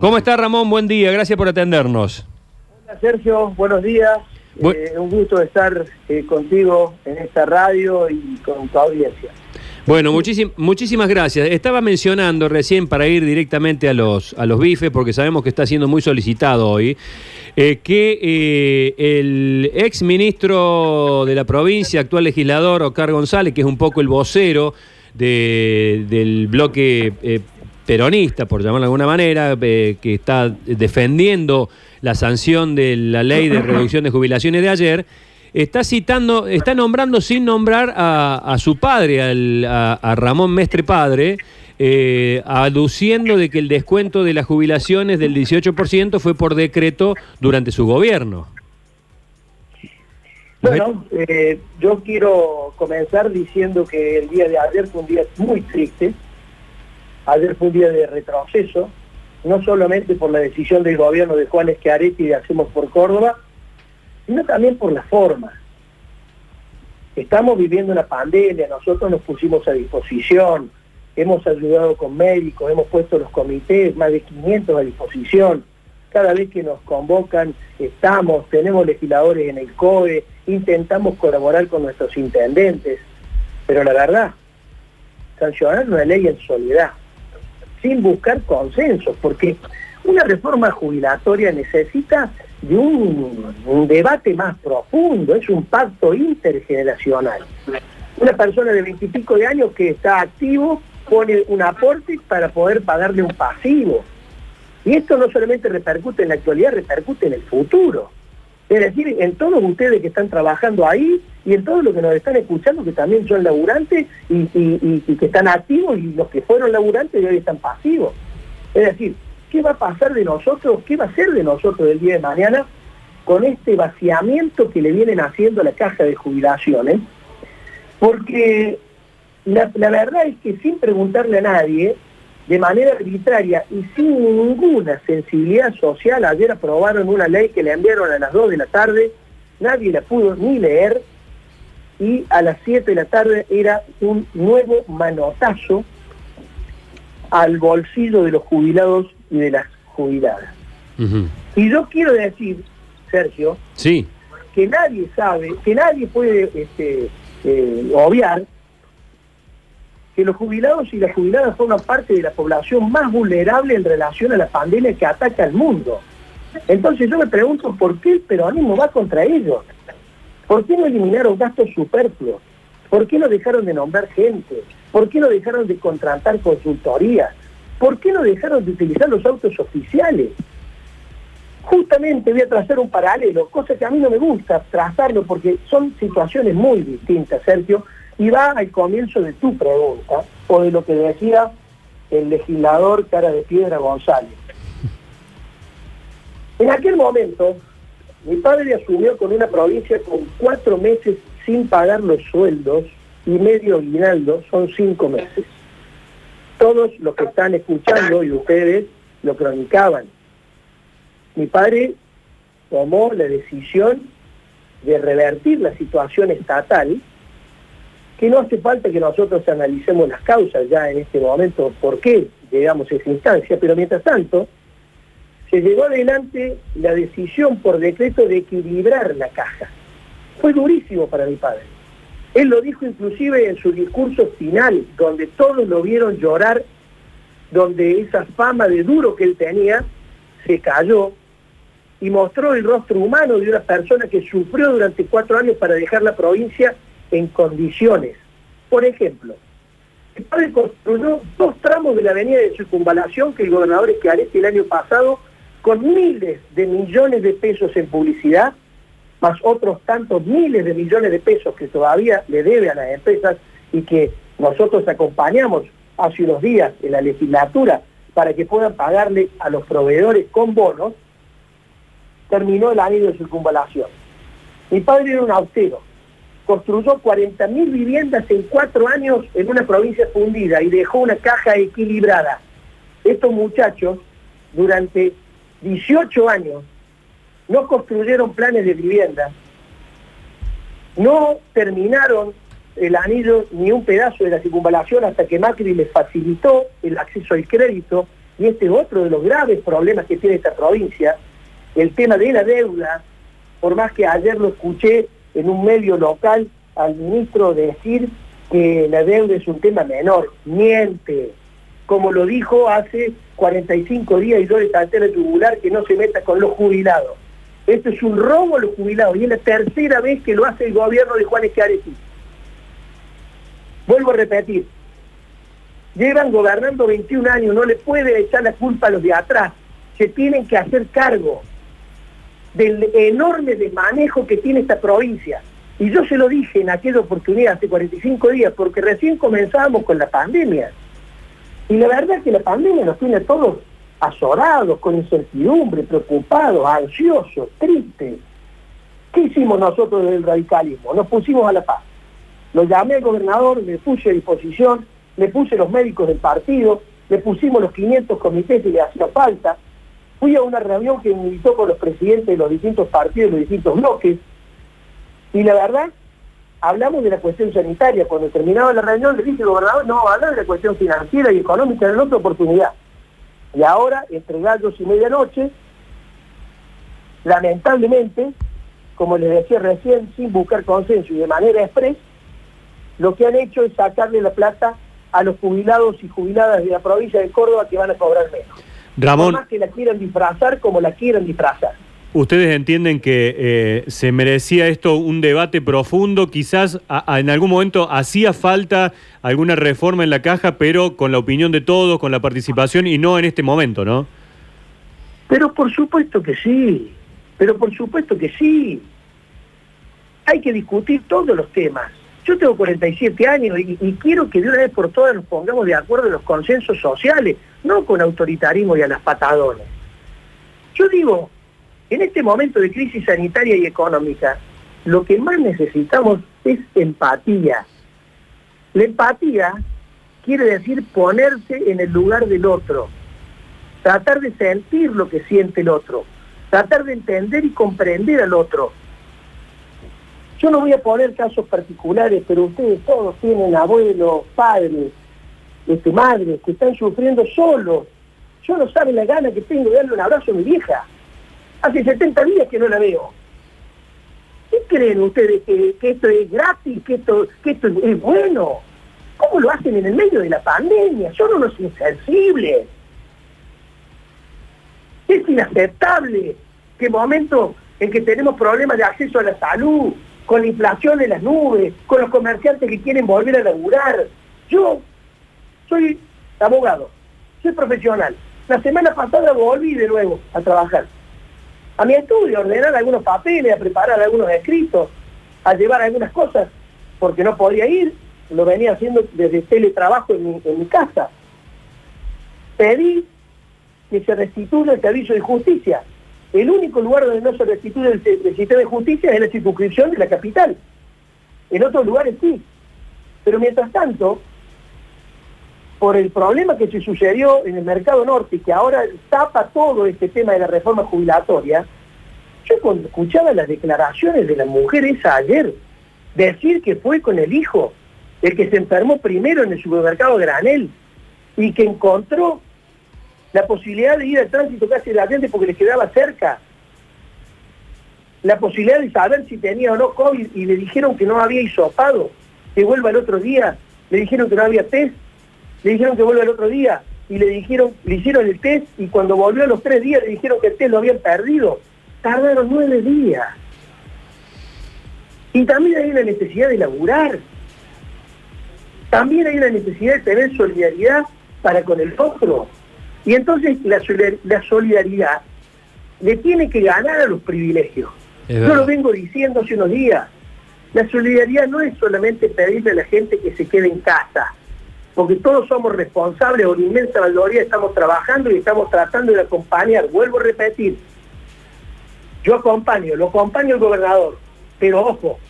¿Cómo está Ramón? Buen día, gracias por atendernos. Hola Sergio, buenos días. Bu- Eh, un gusto estar eh, contigo en esta radio y con tu audiencia. Bueno, muchísim- muchísimas gracias. Estaba mencionando recién para ir directamente a los, a los bifes, porque sabemos que está siendo muy solicitado hoy, eh, que el ex ministro de la provincia, actual legislador, Oscar González, que es un poco el vocero de- del bloque peronista, por llamarlo de alguna manera, eh, que está defendiendo la sanción de la ley de reducción de jubilaciones de ayer, está citando, está nombrando sin nombrar a, su padre, al- a, a Ramón Mestre Padre, eh, aduciendo de que el descuento de las jubilaciones del 18% fue por decreto durante su gobierno. Bueno, eh, yo quiero comenzar diciendo que el día de ayer fue un día muy triste. Ayer fue un día de retroceso, no solamente por la decisión del gobierno de Juan Schiaretti de Hacemos por Córdoba, sino también por la forma. Estamos viviendo una pandemia, nosotros nos pusimos a disposición, hemos ayudado con médicos, hemos puesto los comités, más de 500 a disposición. Cada vez que nos convocan, estamos, tenemos legisladores en el COE, intentamos colaborar con nuestros intendentes, pero la verdad, sancionar una ley en soledad, sin buscar consensos, porque una reforma jubilatoria necesita de un, un debate más profundo, es un pacto intergeneracional. Una persona de veintipico de años que está activo pone un aporte para poder pagarle un pasivo. Y esto no solamente repercute en la actualidad, repercute en el futuro. Es decir, en todos ustedes que están trabajando ahí y en todos los que nos están escuchando que también son laburantes y, y- y- y que están activos y los que fueron laburantes y hoy están pasivos. Es decir, ¿qué va a pasar de nosotros? ¿Qué va a ser de nosotros el día de mañana con este vaciamiento que le vienen haciendo a la caja de jubilaciones? Porque la, la verdad es que sin preguntarle a nadie, de manera arbitraria y sin ninguna sensibilidad social, ayer aprobaron una ley que le enviaron a las 2 de la tarde, nadie la pudo ni leer, y a las 7 de la tarde era un nuevo manotazo al bolsillo de los jubilados y de las jubiladas. Y yo quiero decir, Sergio, Sí, que nadie sabe, que nadie puede este, eh, obviar que los jubilados y las jubiladas forman parte de la población más vulnerable en relación a la pandemia que ataca al mundo. Entonces yo me pregunto por qué el peronismo va contra ellos. ¿Por qué no eliminaron gastos superfluos? ¿Por qué no dejaron de nombrar gente? ¿Por qué no dejaron de contratar consultorías? ¿Por qué no dejaron de utilizar los autos oficiales? Justamente voy a trazar un paralelo, cosa que a mí no me gusta trazarlo porque son situaciones muy distintas, Sergio, y va al comienzo de tu pregunta o de lo que decía el legislador cara de piedra González. En aquel momento, mi padre asumió con una provincia con cuatro meses sin pagar los sueldos y medio aguinaldo, son cinco meses. Todos los que están escuchando y ustedes lo cronicaban. Mi padre tomó la decisión de revertir la situación estatal, que no hace falta que nosotros analicemos las causas ya en este momento, por qué llegamos a esa instancia, pero mientras tanto, se llevó adelante la decisión por decreto de equilibrar la caja. Fue durísimo para mi padre. Él lo dijo inclusive en su discurso final, donde todos lo vieron llorar, donde esa fama de duro que él tenía se cayó y mostró el rostro humano de una persona que sufrió durante cuatro años para dejar la provincia en condiciones. Por ejemplo, el padre construyó dos tramos de la avenida de circunvalación que el gobernador Schiaretti el año pasado, con miles de millones de pesos en publicidad, más otros tantos miles de millones de pesos que todavía le debe a las empresas y que nosotros acompañamos hace unos días en la legislatura para que puedan pagarle a los proveedores con bonos, terminó el anillo de circunvalación. Mi padre era un austero, construyó 40.000 viviendas en cuatro años en una provincia fundida y dejó una caja equilibrada. Estos muchachos, durante 18 años, no construyeron planes de vivienda, no terminaron el anillo ni un pedazo de la circunvalación hasta que Macri les facilitó el acceso al crédito y este es otro de los graves problemas que tiene esta provincia, el tema de la deuda, por más que ayer lo escuché en un medio local al ministro decir que la deuda es un tema menor, miente, como lo dijo hace 45 días y yo le traté de tubular que no se meta con los jubilados. Esto es un robo a los jubilados y es la tercera vez que lo hace el gobierno de Juan Eschiaretti. Vuelvo a repetir, llevan gobernando 21 años, no le puede echar la culpa a los de atrás, se tienen que hacer cargo del enorme desmanejo que tiene esta provincia. Y yo se lo dije en aquella oportunidad hace 45 días, porque recién comenzábamos con la pandemia. Y la verdad es que la pandemia nos tiene todos azorados, con incertidumbre, preocupados, ansiosos, tristes. ¿Qué hicimos nosotros desde el radicalismo? Nos pusimos a la paz. Lo llamé al gobernador, le puse a disposición, le puse los médicos del partido, le pusimos los 500 comités que le hacía falta. Fui a una reunión que invitó con los presidentes de los distintos partidos, de los distintos bloques. Y la verdad, hablamos de la cuestión sanitaria. Cuando terminaba la reunión le dije gobernador, no, hablar de la cuestión financiera y económica en otra oportunidad. Y ahora, entre gallos y medianoche, lamentablemente, como les decía recién, sin buscar consenso y de manera express, lo que han hecho es sacarle la plata a los jubilados y jubiladas de la provincia de Córdoba que van a cobrar menos. Ramón. más que la quieran disfrazar como la quieran disfrazar. ¿Ustedes entienden que eh, se merecía esto un debate profundo? Quizás en algún momento hacía falta alguna reforma en la caja, pero con la opinión de todos, con la participación y no en este momento, ¿no? Pero por supuesto que sí, pero por supuesto que sí. Hay que discutir todos los temas. Yo tengo 47 años y, y, quiero que de una vez por todas nos pongamos de acuerdo en los consensos sociales, no con autoritarismo y a las patadones. Yo digo, en este momento de crisis sanitaria y económica, lo que más necesitamos es empatía. La empatía quiere decir ponerse en el lugar del otro, tratar de sentir lo que siente el otro, tratar de entender y comprender al otro. Yo no voy a poner casos particulares, pero ustedes todos tienen abuelos, padres, este, madres que están sufriendo solos. Yo no saben la gana que tengo de darle un abrazo a mi vieja. Hace 70 días que no la veo. ¿Qué creen ustedes? ¿Que, esto es gratis? ¿Que esto, ¿Que esto es bueno? ¿Cómo lo hacen en el medio de la pandemia? Son unos insensibles. Es inaceptable que en momentos en que tenemos problemas de acceso a la salud, con la inflación de las nubes, con los comerciantes que quieren volver a laburar. Yo soy abogado, soy profesional. La semana pasada volví de nuevo a trabajar a mi estudio, a ordenar algunos papeles, a preparar algunos escritos, a llevar algunas cosas, porque no podía ir, lo venía haciendo desde teletrabajo en mi, casa. Pedí que se restituya el servicio de justicia. El único lugar donde no se restituye el, el sistema de justicia es la circunscripción de la capital. En otros lugares sí. Pero mientras tanto, por el problema que se sucedió en el mercado norte que ahora tapa todo este tema de la reforma jubilatoria, yo cuando escuchaba las declaraciones de la mujer esa ayer, decir que fue con el hijo, el que se enfermó primero en el supermercado Granel y que encontró la posibilidad de ir al tránsito casi de la gente porque le quedaba cerca, la posibilidad de saber si tenía o no COVID y le dijeron que no había hisopado, que vuelva el otro día, le dijeron que no había test, le dijeron que vuelva el otro día y le dijeron, le hicieron el test y cuando volvió a los tres días le dijeron que el test lo habían perdido. Tardaron nueve días. Y también hay una necesidad de laburar. También hay una necesidad de tener solidaridad para con el otro. Y entonces la, solidaridad le tiene que ganar a los privilegios. Yo lo vengo diciendo hace unos días. La solidaridad no es solamente pedirle a la gente que se quede en casa porque todos somos responsables, o la inmensa mayoría estamos trabajando y estamos tratando de acompañar. Vuelvo a repetir, yo acompaño, lo acompaño el gobernador, pero ojo,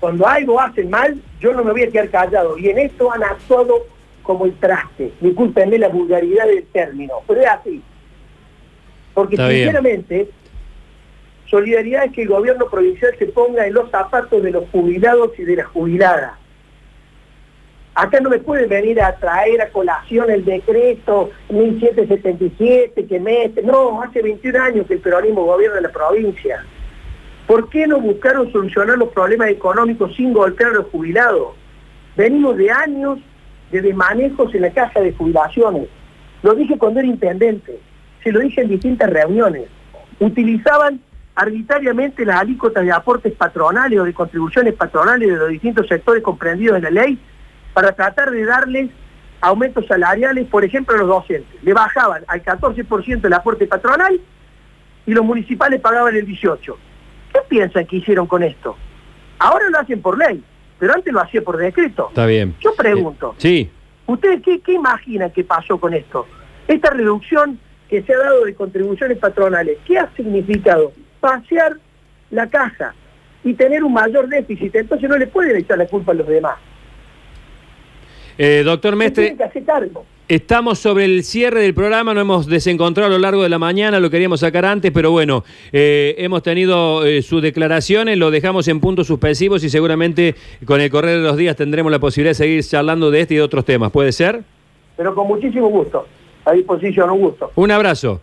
cuando algo hacen mal, yo no me voy a quedar callado. Y en esto han actuado como el traste. Discúlpenme la vulgaridad del término, pero es así. Porque sinceramente, solidaridad es que el gobierno provincial se ponga en los zapatos de los jubilados y de las jubiladas Acá no me pueden venir a traer a colación el decreto 1777 que mete. No, hace 21 años que el peronismo gobierna la provincia. ¿Por qué no buscaron solucionar los problemas económicos sin golpear a los jubilados? Venimos de años de desmanejos en la caja de jubilaciones. Lo dije cuando era intendente, se lo dije en distintas reuniones. Utilizaban arbitrariamente las alícuotas de aportes patronales o de contribuciones patronales de los distintos sectores comprendidos en la ley para tratar de darles aumentos salariales, por ejemplo, a los docentes. Le bajaban al 14% el aporte patronal y los municipales pagaban el 18%. ¿Qué piensan que hicieron con esto? Ahora lo hacen por ley, pero antes lo hacía por decreto. Está bien. Yo pregunto, Eh, sí. ¿ustedes qué, qué imaginan que pasó con esto? Esta reducción que se ha dado de contribuciones patronales, ¿qué ha significado? Pasear la caja y tener un mayor déficit, entonces no le pueden echar la culpa a los demás. Eh, doctor Mestre, estamos sobre el cierre del programa, no hemos desencontrado a lo largo de la mañana, lo queríamos sacar antes, pero bueno, eh, hemos tenido eh, sus declaraciones, lo dejamos en puntos suspensivos y seguramente con el correr de los días tendremos la posibilidad de seguir charlando de este y de otros temas. ¿Puede ser? Pero con muchísimo gusto. A disposición, un gusto. Un abrazo.